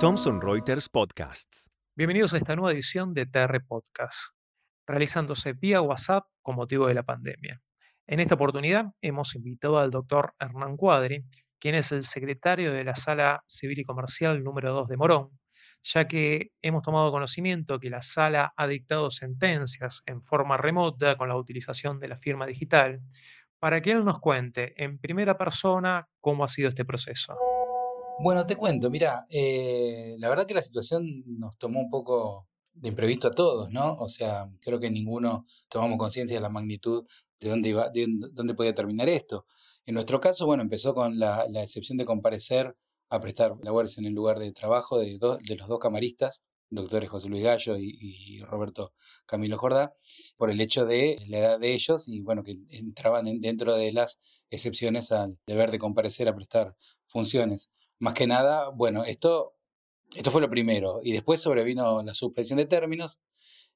Thomson Reuters Podcasts. Bienvenidos a esta nueva edición de TR Podcast, realizándose vía WhatsApp con motivo de la pandemia. En esta oportunidad hemos invitado al doctor Hernán Cuadri, quien es el secretario de la Sala Civil y Comercial número 2 de Morón, ya que hemos tomado conocimiento que la sala ha dictado sentencias en forma remota con la utilización de la firma digital, para que él nos cuente en primera persona cómo ha sido este proceso. Bueno, te cuento, mira, eh, la verdad que la situación nos tomó un poco de imprevisto a todos, ¿no? O sea, creo que ninguno tomamos conciencia de la magnitud de dónde, iba, de dónde podía terminar esto. En nuestro caso, bueno, empezó con la, excepción de comparecer a prestar labores en el lugar de trabajo de, de los dos camaristas, doctores José Luis Gallo y, Roberto Camilo Jordá, por el hecho de la edad de ellos y bueno, que entraban dentro de las excepciones al deber de comparecer a prestar funciones. Más que nada, bueno, esto, esto fue lo primero y después sobrevino la suspensión de términos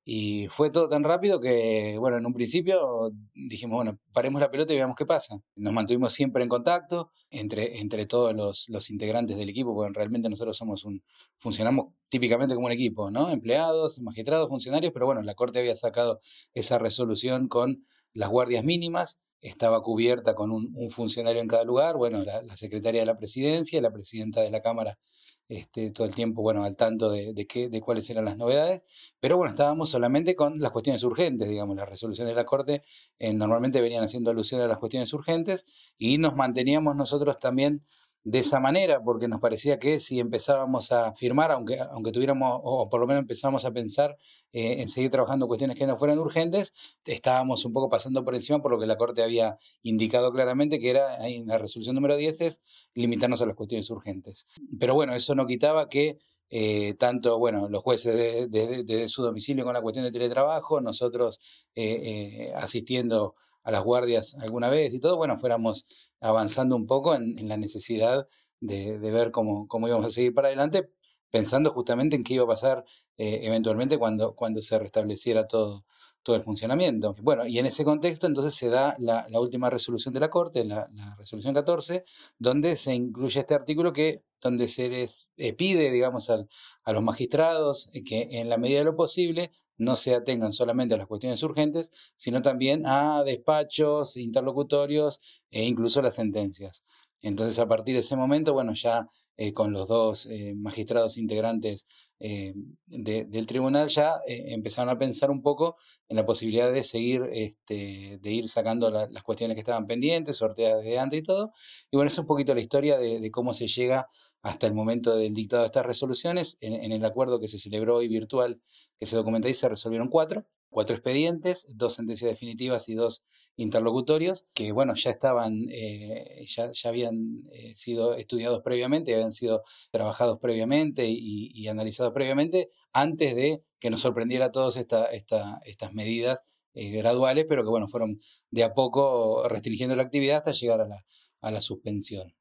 y fue todo tan rápido que, bueno, en un principio dijimos, bueno, paremos la pelota y veamos qué pasa. Nos mantuvimos siempre en contacto entre, entre todos los, los integrantes del equipo, porque realmente nosotros somos un, funcionamos típicamente como un equipo, ¿no? Empleados, magistrados, funcionarios, pero bueno, la Corte había sacado esa resolución con las guardias mínimas, estaba cubierta con un, funcionario en cada lugar, bueno, la, la secretaria de la presidencia, la presidenta de la Cámara este, todo el tiempo, bueno, al tanto de, qué, de cuáles eran las novedades, pero bueno, estábamos solamente con las cuestiones urgentes, digamos, las resoluciones de la Corte eh, normalmente venían haciendo alusión a las cuestiones urgentes y nos manteníamos nosotros también de esa manera, porque nos parecía que si empezábamos a firmar, aunque, aunque tuviéramos, o por lo menos empezábamos a pensar eh, en seguir trabajando cuestiones que no fueran urgentes, estábamos un poco pasando por encima por lo que la Corte había indicado claramente, que era en la resolución número 10 es limitarnos a las cuestiones urgentes. Pero bueno, eso no quitaba que eh, tanto, bueno, los jueces desde de, su domicilio con la cuestión de teletrabajo, nosotros eh, asistiendo a las guardias alguna vez y todo, bueno, fuéramos avanzando un poco en, la necesidad de, ver cómo, cómo, íbamos a seguir para adelante, pensando justamente en qué iba a pasar eh, eventualmente cuando, cuando se restableciera todo, todo el funcionamiento. Bueno, y en ese contexto entonces se da la, última resolución de la Corte, la, resolución 14, donde se incluye este artículo que, donde se les eh, pide, digamos, a los magistrados que en la medida de lo posible no se atengan solamente a las cuestiones urgentes, sino también a despachos, interlocutorios e incluso las sentencias. Entonces, a partir de ese momento, bueno, ya eh, con los dos eh, magistrados integrantes eh, del tribunal, ya empezaron a pensar un poco en la posibilidad de seguir, este, de ir sacando las cuestiones que estaban pendientes, sorteadas de antes y todo. Y bueno, es un poquito la historia de, cómo se llega hasta el momento del dictado de estas resoluciones. En, el acuerdo que se celebró hoy virtual, que se documenta ahí, se resolvieron cuatro, cuatro expedientes, dos sentencias definitivas y dos interlocutorios que, bueno, ya estaban, eh, ya, ya, habían eh, sido estudiados previamente, habían sido trabajados previamente y, analizados previamente antes de que nos sorprendiera a todos esta, esta, estas medidas eh, graduales, pero que, bueno, fueron de a poco restringiendo la actividad hasta llegar a la, a la suspensión.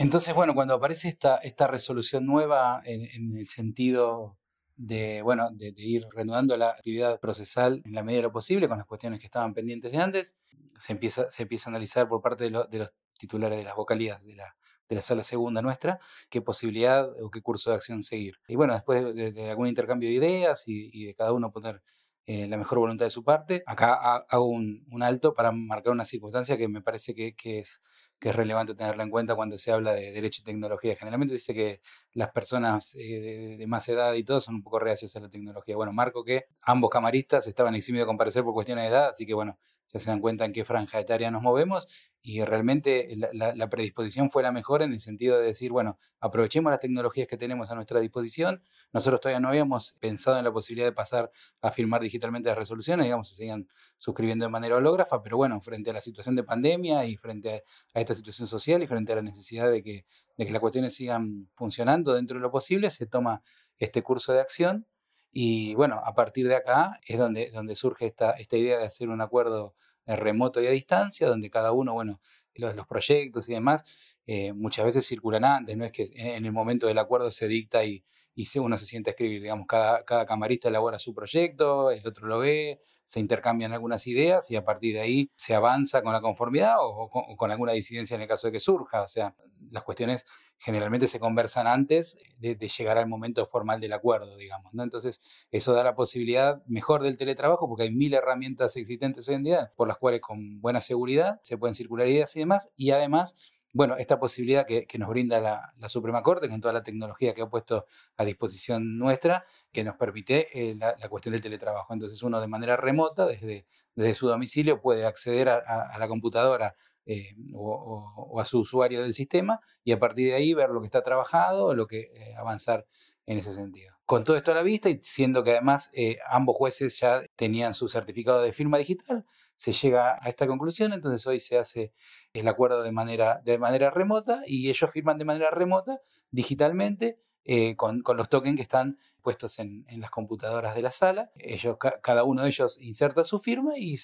Entonces, bueno, cuando aparece esta, esta resolución nueva en, en el sentido de, bueno, de, ir reanudando la actividad procesal en la medida de lo posible con las cuestiones que estaban pendientes de antes. Se empieza, se empieza a analizar por parte de, de los titulares de las vocalías de la, de la sala segunda nuestra, qué posibilidad o qué curso de acción seguir. Y bueno, después de, algún intercambio de ideas y, de cada uno poner eh, la mejor voluntad de su parte, acá hago un, un, alto para marcar una circunstancia que me parece que, que es que es relevante tenerla en cuenta cuando se habla de derecho y tecnología. Generalmente dice que las personas eh, de, más edad y todo son un poco reacias a la tecnología. Bueno, marco que ambos camaristas estaban eximidos de comparecer por cuestiones de edad, así que bueno, ya se dan cuenta en qué franja etaria nos movemos y realmente la, predisposición fue la mejor en el sentido de decir, bueno, aprovechemos las tecnologías que tenemos a nuestra disposición. Nosotros todavía no habíamos pensado en la posibilidad de pasar a firmar digitalmente las resoluciones, digamos, se sigan suscribiendo de manera hológrafa, pero bueno, frente a la situación de pandemia y frente a, esta situación social y frente a la necesidad de que, de que las cuestiones sigan funcionando dentro de lo posible, se toma este curso de acción y bueno, a partir de acá es donde, donde surge esta, esta idea de hacer un acuerdo remoto y a distancia, donde cada uno, bueno, los, proyectos y demás eh, muchas veces circulan antes, no es que en, el momento del acuerdo se dicta y, y uno se siente a escribir, digamos, cada, cada camarista elabora su proyecto, el otro lo ve, se intercambian algunas ideas y a partir de ahí se avanza con la conformidad o, con, alguna disidencia en el caso de que surja, o sea, las cuestiones generalmente se conversan antes de, llegar al momento formal del acuerdo, digamos, ¿no? Entonces, eso da la posibilidad mejor del teletrabajo porque hay mil herramientas existentes hoy en día por las cuales con buena seguridad se pueden circular ideas y demás, y además bueno, esta posibilidad que, nos brinda la, Suprema Corte con toda la tecnología que ha puesto a disposición nuestra, que nos permite eh, la, cuestión del teletrabajo. Entonces uno de manera remota, desde, desde su domicilio, puede acceder a, la computadora eh, o, a su usuario del sistema y a partir de ahí ver lo que está trabajado lo que eh, avanzar en ese sentido. Con todo esto a la vista y siendo que además ambos jueces ya tenían su certificado de firma digital, se llega a esta conclusión, entonces hoy se hace el acuerdo de manera, de manera remota y ellos firman de manera remota, digitalmente, eh, con, con, los tokens que están puestos en, las computadoras de la sala. Ellos, cada uno de ellos inserta su firma y,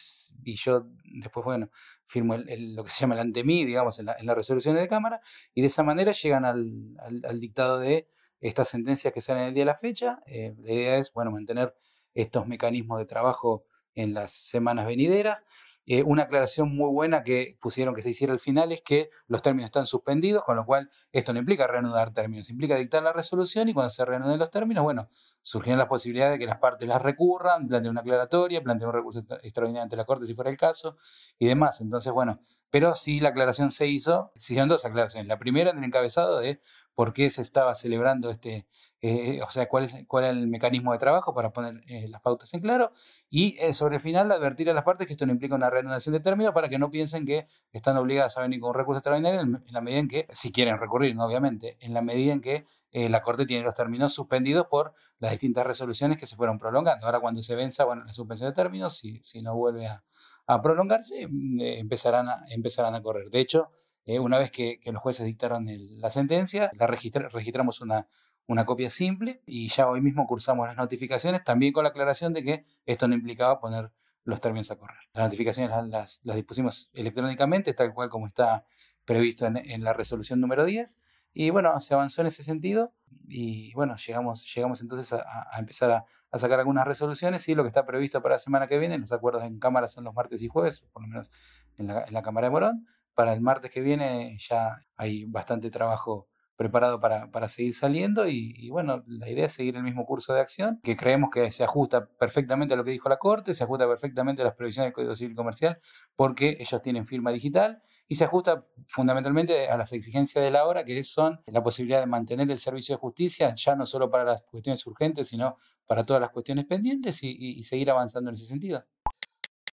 yo después, bueno, firmo lo que se llama el ante mí, digamos, en, la, en las resoluciones de cámara, y de esa manera llegan al, al, dictado de estas sentencias que salen el día de la fecha. Eh, la idea es, bueno, mantener estos mecanismos de trabajo en las semanas venideras. Eh, una aclaración muy buena que pusieron que se hiciera al final es que los términos están suspendidos, con lo cual esto no implica reanudar términos, implica dictar la resolución y cuando se reanuden los términos, bueno, surgieron las posibilidades de que las partes las recurran, planteen una aclaratoria, planteen un recurso extraordinario ante la Corte si fuera el caso y demás. Entonces, bueno, pero sí la aclaración se hizo, se hicieron dos aclaraciones. La primera en el encabezado de por qué se estaba celebrando este, eh, o sea, cuál es, cuál es el mecanismo de trabajo para poner eh, las pautas en claro. Y eh, sobre el final, advertir a las partes que esto no implica una reanudación de términos para que no piensen que están obligadas a venir con un recurso extraordinario en, la medida en que, si quieren recurrir, ¿no? obviamente, en la medida en que la Corte tiene los términos suspendidos por las distintas resoluciones que se fueron prolongando. Ahora, cuando se venza, bueno, la suspensión de términos, si, si no vuelve a, a prolongarse, mm, empezarán, a, empezarán a correr. De hecho, una vez que, los jueces dictaron la sentencia, la registramos una, una copia simple y ya hoy mismo cursamos las notificaciones, también con la aclaración de que esto no implicaba poner los términos a correr. Las notificaciones las, las, dispusimos electrónicamente, tal cual como está previsto en, la resolución número 10. Y bueno, se avanzó en ese sentido y bueno, llegamos, llegamos entonces a, empezar a, sacar algunas resoluciones y lo que está previsto para la semana que viene, los acuerdos en Cámara son los martes y jueves, por lo menos en la, en la Cámara de Morón. Para el martes que viene ya hay bastante trabajo preparado para, para seguir saliendo y, bueno, la idea es seguir el mismo curso de acción, que creemos que se ajusta perfectamente a lo que dijo la Corte, se ajusta perfectamente a las previsiones del Código Civil Comercial, porque ellos tienen firma digital y se ajusta fundamentalmente a las exigencias de la hora, que son la posibilidad de mantener el servicio de justicia, ya no solo para las cuestiones urgentes, sino para todas las cuestiones pendientes y seguir avanzando en ese sentido.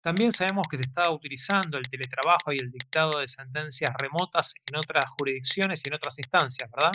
También sabemos que se está utilizando el teletrabajo y el dictado de sentencias remotas en otras jurisdicciones y en otras instancias, ¿verdad?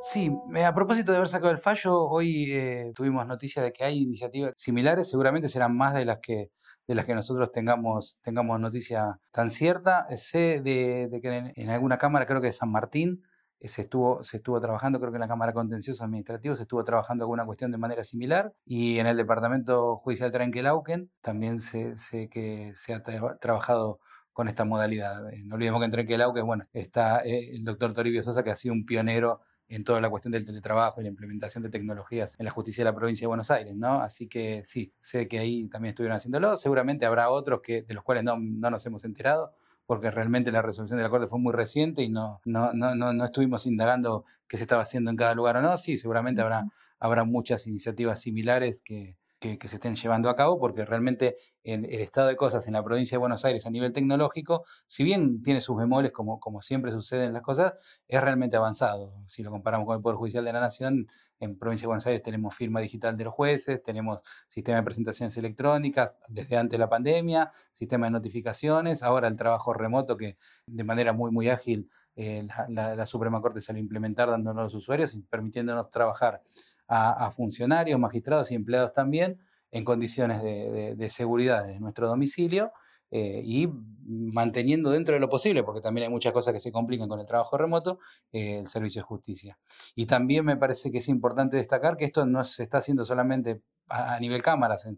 Sí, eh, a propósito de haber sacado el fallo, hoy eh, tuvimos noticia de que hay iniciativas similares, seguramente serán más de las que, de las que nosotros tengamos, tengamos noticia tan cierta. Sé de, que en, alguna cámara, creo que de San Martín, eh, se estuvo, se estuvo trabajando, creo que en la Cámara Contencioso Administrativo se estuvo trabajando alguna cuestión de manera similar y en el Departamento Judicial Trenquelauquen también sé, sé que se ha trabajado con esta modalidad. Eh, no olvidemos que en Trenquelauquen, bueno, está eh, el doctor Toribio Sosa que ha sido un pionero en toda la cuestión del teletrabajo y la implementación de tecnologías en la justicia de la provincia de Buenos Aires, ¿no? Así que sí, sé que ahí también estuvieron haciéndolo. Seguramente habrá otros que, de los cuales no, no nos hemos enterado, porque realmente la resolución de la Corte fue muy reciente y no, no, no, no, estuvimos indagando qué se estaba haciendo en cada lugar o no. Sí, seguramente habrá, habrá muchas iniciativas similares que, que, se estén llevando a cabo, porque realmente el, el, estado de cosas en la provincia de Buenos Aires a nivel tecnológico, si bien tiene sus bemoles, como, como siempre sucede en las cosas, es realmente avanzado. Si lo comparamos con el Poder Judicial de la Nación, en provincia de Buenos Aires tenemos firma digital de los jueces, tenemos sistema de presentaciones electrónicas desde antes de la pandemia, sistema de notificaciones, ahora el trabajo remoto que de manera muy, muy ágil eh, la, la, Suprema Corte salió a implementar dándonos a los usuarios y permitiéndonos trabajar a, funcionarios, magistrados y empleados también en condiciones de, seguridad de nuestro domicilio eh, y manteniendo dentro de lo posible, porque también hay muchas cosas que se complican con el trabajo remoto, eh, el servicio de justicia. Y también me parece que es importante destacar que esto no se está haciendo solamente a, nivel cámaras,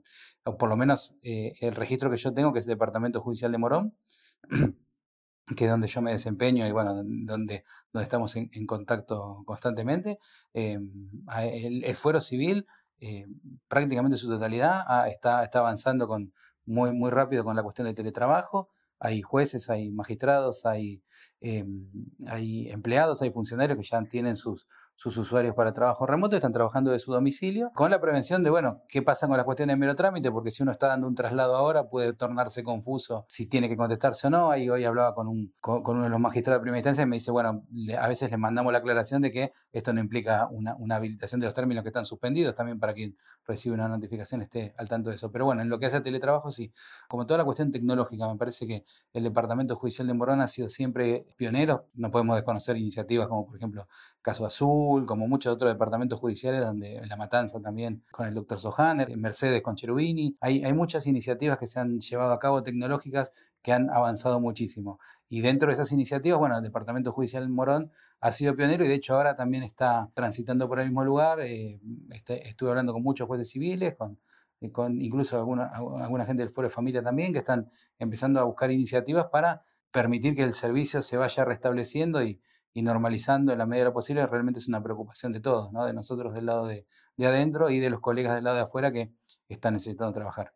o por lo menos eh, el registro que yo tengo, que es el Departamento Judicial de Morón, que es donde yo me desempeño y bueno, donde, donde estamos en, contacto constantemente. Em, el, fuero civil, eh, prácticamente en su totalidad, ah, está, está avanzando con, muy, muy rápido con la cuestión del teletrabajo hay jueces, hay magistrados, hay, em, hay empleados, hay funcionarios que ya tienen sus, usuarios para trabajo remoto, están trabajando de su domicilio, con la prevención de, bueno, qué pasa con la cuestión de mero trámite, porque si uno está dando un traslado ahora puede tornarse confuso si tiene que contestarse o no. Ahí hoy hablaba con, un, con, uno de los magistrados de primera instancia y me dice, bueno, a veces les mandamos la aclaración de que esto no implica una, una habilitación de los términos que están suspendidos, también para quien recibe una notificación esté al tanto de eso. Pero bueno, en lo que hace teletrabajo, sí, como toda la cuestión tecnológica, me parece que el Departamento Judicial de Morón ha sido siempre pionero. No podemos desconocer iniciativas como, por ejemplo, Caso Azul, como muchos otros departamentos judiciales, donde La Matanza también con el doctor Sohaner, Mercedes con Cherubini. Hay muchas iniciativas que se han llevado a cabo tecnológicas que han avanzado muchísimo. Y dentro de esas iniciativas, bueno, el Departamento Judicial Morón ha sido pionero y de hecho ahora también está transitando por el mismo lugar. Eh, este, estuve hablando con muchos jueces civiles, con con incluso alguna, alguna gente del Foro de Familia también, que están empezando a buscar iniciativas para permitir que el servicio se vaya restableciendo y, normalizando en la medida posible, realmente es una preocupación de todos, ¿no? de nosotros del lado de, adentro y de los colegas del lado de afuera que están necesitando trabajar.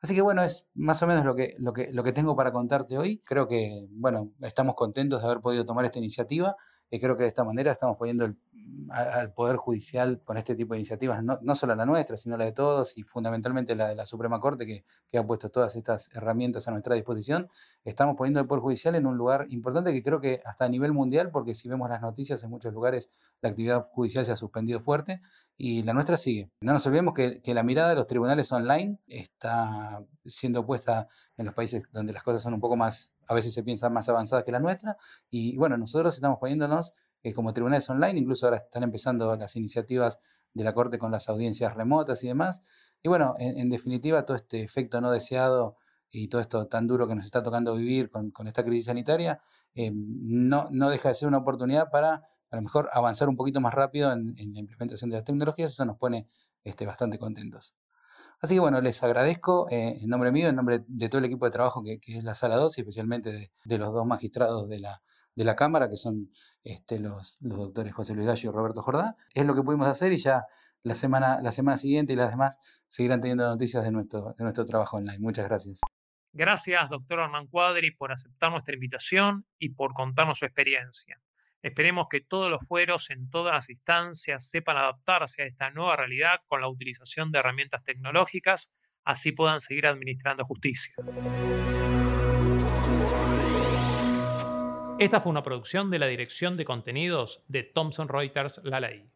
Así que bueno, es más o menos lo que, lo que, lo que tengo para contarte hoy. Creo que, bueno, estamos contentos de haber podido tomar esta iniciativa y creo que de esta manera estamos poniendo el, al Poder Judicial con este tipo de iniciativas, no, no, solo la nuestra, sino la de todos y fundamentalmente la de la Suprema Corte que, que, ha puesto todas estas herramientas a nuestra disposición, estamos poniendo al Poder Judicial en un lugar importante que creo que hasta a nivel mundial, porque si vemos las noticias en muchos lugares la actividad judicial se ha suspendido fuerte y la nuestra sigue. No nos olvidemos que, que la mirada de los tribunales online está siendo puesta en los países donde las cosas son un poco más, a veces se piensan más avanzadas que la nuestra y bueno, nosotros estamos poniéndonos eh, como tribunales online, incluso ahora están empezando las iniciativas de la Corte con las audiencias remotas y demás. Y bueno, en, definitiva, todo este efecto no deseado y todo esto tan duro que nos está tocando vivir con, esta crisis sanitaria, eh, no, no deja de ser una oportunidad para a lo mejor avanzar un poquito más rápido en, la implementación de las tecnologías, eso nos pone este, bastante contentos. Así que bueno, les agradezco eh, en nombre mío, en nombre de todo el equipo de trabajo que, es la Sala 2 y especialmente de, los dos magistrados de la, de la Cámara, que son este, los, doctores José Luis Gallo y Roberto Jordá. Es lo que pudimos hacer y ya la semana, la semana siguiente y las demás seguirán teniendo noticias de nuestro, de nuestro trabajo online. Muchas gracias. Gracias, doctor Hernán Cuadri, por aceptar nuestra invitación y por contarnos su experiencia. Esperemos que todos los fueros en todas las instancias sepan adaptarse a esta nueva realidad con la utilización de herramientas tecnológicas, así puedan seguir administrando justicia. Esta fue una producción de la Dirección de Contenidos de Thomson Reuters La Ley.